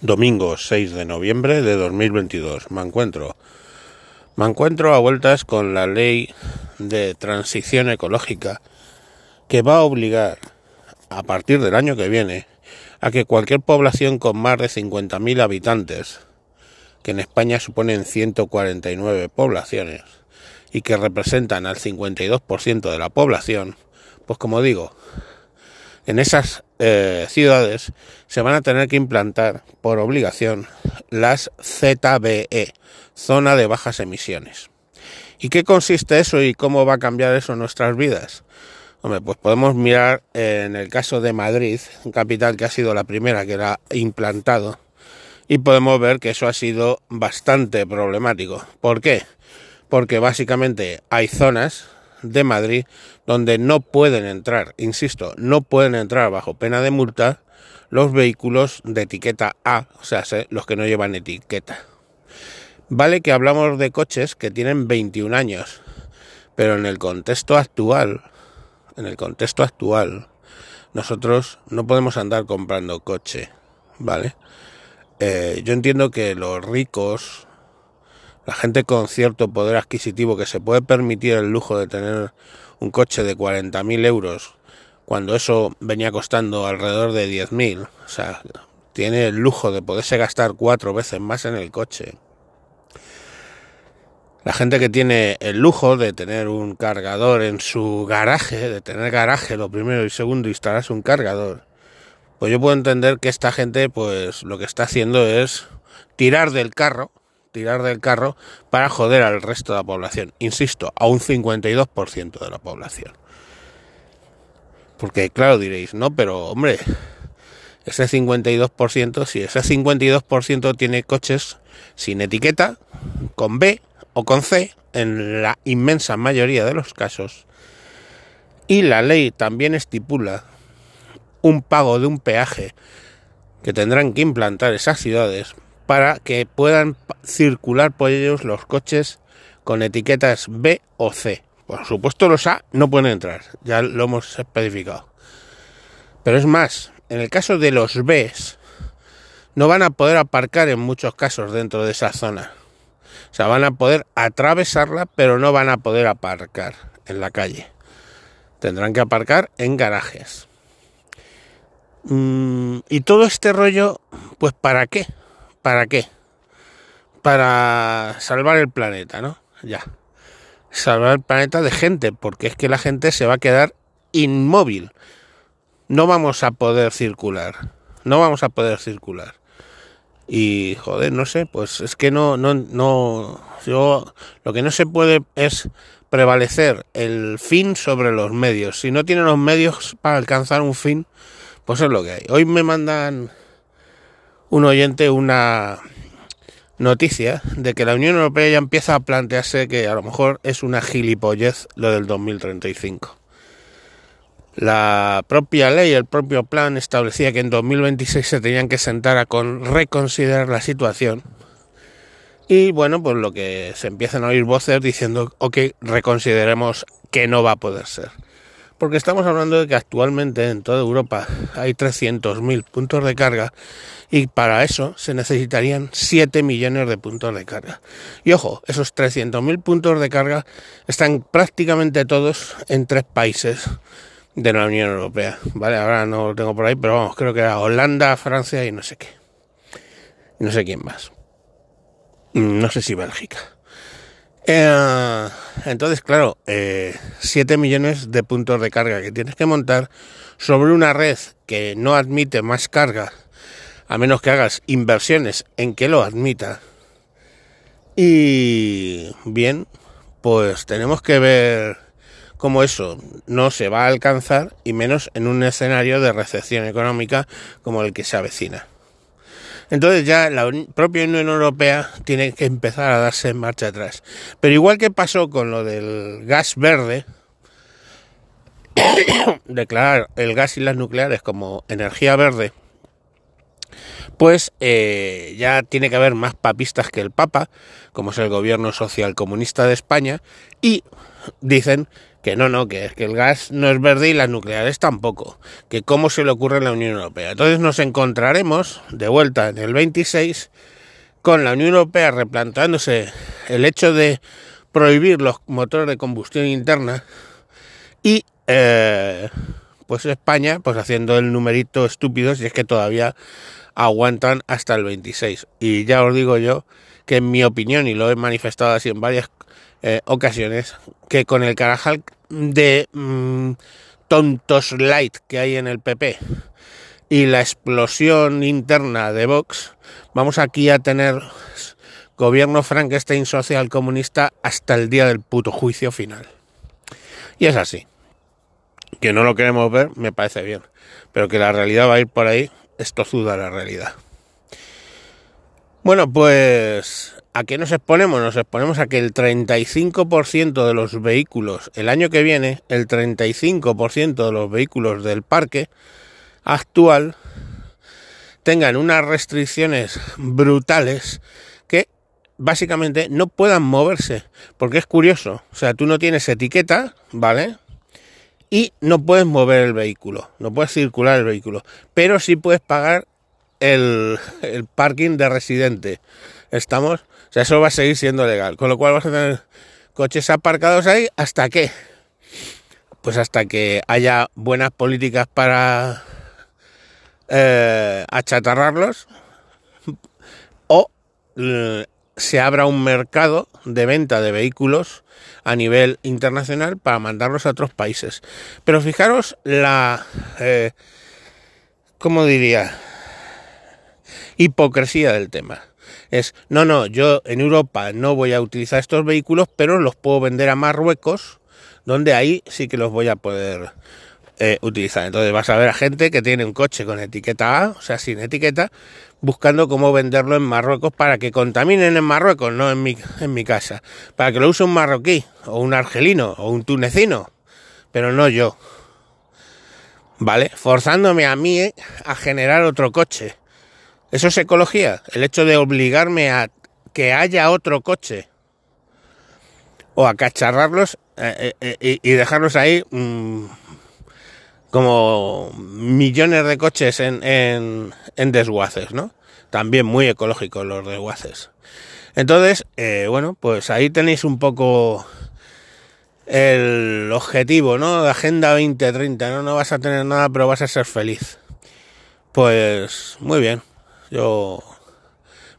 Domingo 6 de noviembre de 2022. Me encuentro. Me encuentro a vueltas con la ley de transición ecológica que va a obligar a partir del año que viene a que cualquier población con más de 50.000 habitantes, que en España suponen 149 poblaciones y que representan al 52% de la población, pues como digo, en esas eh, ciudades se van a tener que implantar por obligación las ZBE, zona de bajas emisiones. ¿Y qué consiste eso y cómo va a cambiar eso en nuestras vidas? Hombre, pues podemos mirar en el caso de Madrid, capital que ha sido la primera que la ha implantado, y podemos ver que eso ha sido bastante problemático. ¿Por qué? Porque básicamente hay zonas de Madrid donde no pueden entrar, insisto, no pueden entrar bajo pena de multa los vehículos de etiqueta A, o sea, los que no llevan etiqueta. Vale que hablamos de coches que tienen 21 años, pero en el contexto actual, en el contexto actual, nosotros no podemos andar comprando coche, ¿vale? Eh, yo entiendo que los ricos, la gente con cierto poder adquisitivo que se puede permitir el lujo de tener un coche de 40.000 euros cuando eso venía costando alrededor de 10.000, o sea, tiene el lujo de poderse gastar cuatro veces más en el coche. La gente que tiene el lujo de tener un cargador en su garaje, de tener garaje lo primero y segundo, instalarse un cargador, pues yo puedo entender que esta gente pues lo que está haciendo es tirar del carro tirar del carro para joder al resto de la población. Insisto, a un 52% de la población. Porque claro diréis, no, pero hombre, ese 52%, si ese 52% tiene coches sin etiqueta, con B o con C, en la inmensa mayoría de los casos, y la ley también estipula un pago de un peaje que tendrán que implantar esas ciudades para que puedan circular por ellos los coches con etiquetas B o C. Por supuesto los A no pueden entrar, ya lo hemos especificado. Pero es más, en el caso de los B no van a poder aparcar en muchos casos dentro de esa zona. O sea, van a poder atravesarla, pero no van a poder aparcar en la calle. Tendrán que aparcar en garajes. Mm, y todo este rollo, pues ¿para qué? ¿Para qué? Para salvar el planeta, ¿no? Ya. Salvar el planeta de gente, porque es que la gente se va a quedar inmóvil. No vamos a poder circular. No vamos a poder circular. Y joder, no sé, pues es que no, no, no, yo lo que no se puede es prevalecer el fin sobre los medios. Si no tienen los medios para alcanzar un fin, pues es lo que hay. Hoy me mandan un oyente una noticia de que la Unión Europea ya empieza a plantearse que a lo mejor es una gilipollez lo del 2035. La propia ley, el propio plan establecía que en 2026 se tenían que sentar a con reconsiderar la situación. Y bueno, pues lo que se empiezan a oír voces diciendo, ok, reconsideremos que no va a poder ser. Porque estamos hablando de que actualmente en toda Europa hay 300.000 puntos de carga y para eso se necesitarían 7 millones de puntos de carga. Y ojo, esos 300.000 puntos de carga están prácticamente todos en tres países de la Unión Europea. Vale, ahora no lo tengo por ahí, pero vamos, creo que era Holanda, Francia y no sé qué. no sé quién más. No sé si Bélgica. Eh, entonces, claro, eh, 7 millones de puntos de carga que tienes que montar sobre una red que no admite más carga, a menos que hagas inversiones en que lo admita. Y bien, pues tenemos que ver cómo eso no se va a alcanzar y menos en un escenario de recesión económica como el que se avecina. Entonces ya la propia Unión Europea tiene que empezar a darse en marcha atrás. Pero igual que pasó con lo del gas verde, declarar el gas y las nucleares como energía verde, pues eh, ya tiene que haber más papistas que el Papa, como es el gobierno social comunista de España, y dicen que no, no, que, que el gas no es verde y las nucleares tampoco, que cómo se le ocurre en la Unión Europea. Entonces nos encontraremos de vuelta en el 26 con la Unión Europea replantándose el hecho de prohibir los motores de combustión interna y eh, pues España pues haciendo el numerito estúpido si es que todavía aguantan hasta el 26 y ya os digo yo que en mi opinión y lo he manifestado así en varias eh, ocasiones que con el carajal de mm, tontos light que hay en el PP y la explosión interna de Vox, vamos aquí a tener gobierno Frankenstein social comunista hasta el día del puto juicio final. Y es así. Que no lo queremos ver, me parece bien. Pero que la realidad va a ir por ahí, esto tozuda la realidad. Bueno, pues ¿a qué nos exponemos? Nos exponemos a que el 35% de los vehículos, el año que viene, el 35% de los vehículos del parque actual tengan unas restricciones brutales que básicamente no puedan moverse, porque es curioso, o sea, tú no tienes etiqueta, ¿vale? Y no puedes mover el vehículo, no puedes circular el vehículo, pero sí puedes pagar el, el parking de residente. ¿Estamos? O sea, eso va a seguir siendo legal, con lo cual vas a tener coches aparcados ahí hasta que, pues hasta que haya buenas políticas para eh, achatarrarlos o eh, se abra un mercado de venta de vehículos a nivel internacional para mandarlos a otros países. Pero fijaros la, eh, ¿cómo diría? Hipocresía del tema. Es, no, no, yo en Europa no voy a utilizar estos vehículos, pero los puedo vender a Marruecos, donde ahí sí que los voy a poder eh, utilizar. Entonces vas a ver a gente que tiene un coche con etiqueta A, o sea, sin etiqueta, buscando cómo venderlo en Marruecos para que contaminen en Marruecos, no en mi, casa. Para que lo use un marroquí, o un argelino, o un tunecino, pero no yo. ¿Vale? Forzándome a mí eh, a generar otro coche. Eso es ecología, el hecho de obligarme a que haya otro coche o a cacharrarlos eh, y dejarlos ahí mm, como millones de coches en, desguaces, ¿no? También muy ecológicos los desguaces. Entonces, eh, bueno, pues ahí tenéis un poco el objetivo, ¿no? Agenda 2030, ¿no? No vas a tener nada, pero vas a ser feliz. Pues muy bien. Yo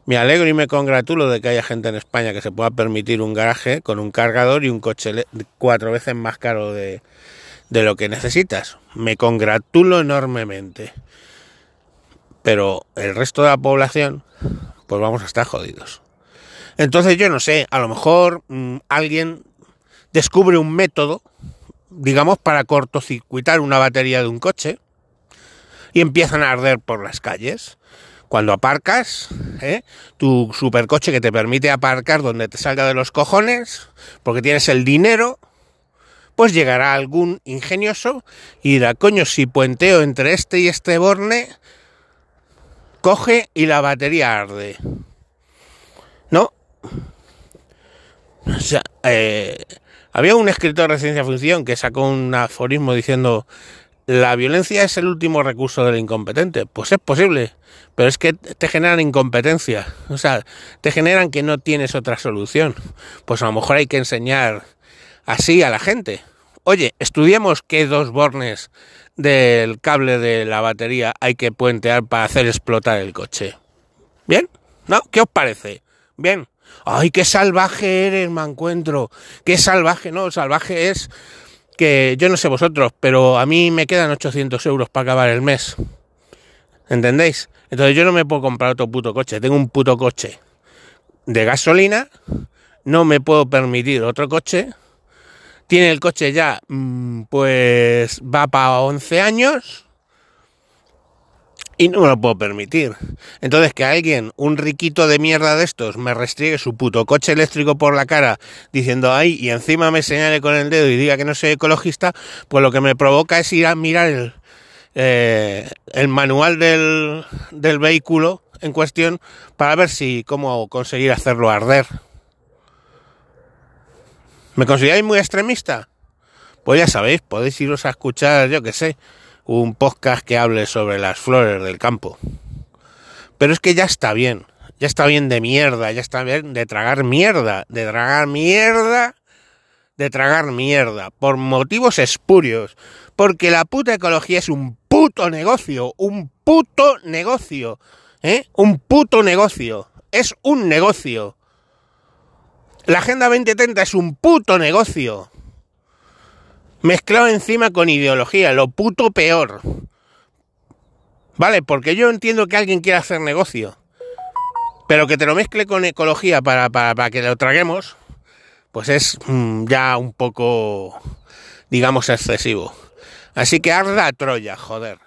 me alegro y me congratulo de que haya gente en España que se pueda permitir un garaje con un cargador y un coche cuatro veces más caro de, de lo que necesitas. Me congratulo enormemente. Pero el resto de la población, pues vamos a estar jodidos. Entonces yo no sé, a lo mejor mm, alguien descubre un método, digamos, para cortocircuitar una batería de un coche y empiezan a arder por las calles. Cuando aparcas, ¿eh? tu supercoche que te permite aparcar donde te salga de los cojones, porque tienes el dinero, pues llegará algún ingenioso y dirá, coño, si puenteo entre este y este borne, coge y la batería arde. ¿No? O sea, eh, había un escritor de ciencia ficción que sacó un aforismo diciendo la violencia es el último recurso del incompetente. Pues es posible, pero es que te generan incompetencia. O sea, te generan que no tienes otra solución. Pues a lo mejor hay que enseñar así a la gente. Oye, estudiemos qué dos bornes del cable de la batería hay que puentear para hacer explotar el coche. ¿Bien? ¿No? ¿Qué os parece? Bien. ¡Ay, qué salvaje eres, me encuentro! ¡Qué salvaje! No, salvaje es que yo no sé vosotros, pero a mí me quedan 800 euros para acabar el mes. ¿Entendéis? Entonces yo no me puedo comprar otro puto coche. Tengo un puto coche de gasolina. No me puedo permitir otro coche tiene el coche ya, mm, pues va para 11 años y no me lo puedo permitir. Entonces que alguien, un riquito de mierda de estos, me restriegue su puto coche eléctrico por la cara diciendo ay y encima me señale con el dedo y diga que no soy ecologista, pues lo que me provoca es ir a mirar el, eh, el manual del, del vehículo en cuestión para ver si cómo conseguir hacerlo arder. ¿Me consideráis muy extremista? Pues ya sabéis, podéis iros a escuchar, yo que sé, un podcast que hable sobre las flores del campo. Pero es que ya está bien, ya está bien de mierda, ya está bien de tragar mierda, de tragar mierda, de tragar mierda, por motivos espurios, porque la puta ecología es un puto negocio, un puto negocio, ¿eh? Un puto negocio, es un negocio. La Agenda 2030 es un puto negocio. Mezclado encima con ideología, lo puto peor. Vale, porque yo entiendo que alguien quiera hacer negocio. Pero que te lo mezcle con ecología para, para, que lo traguemos, pues es mm, ya un poco, digamos, excesivo. Así que arda Troya, joder.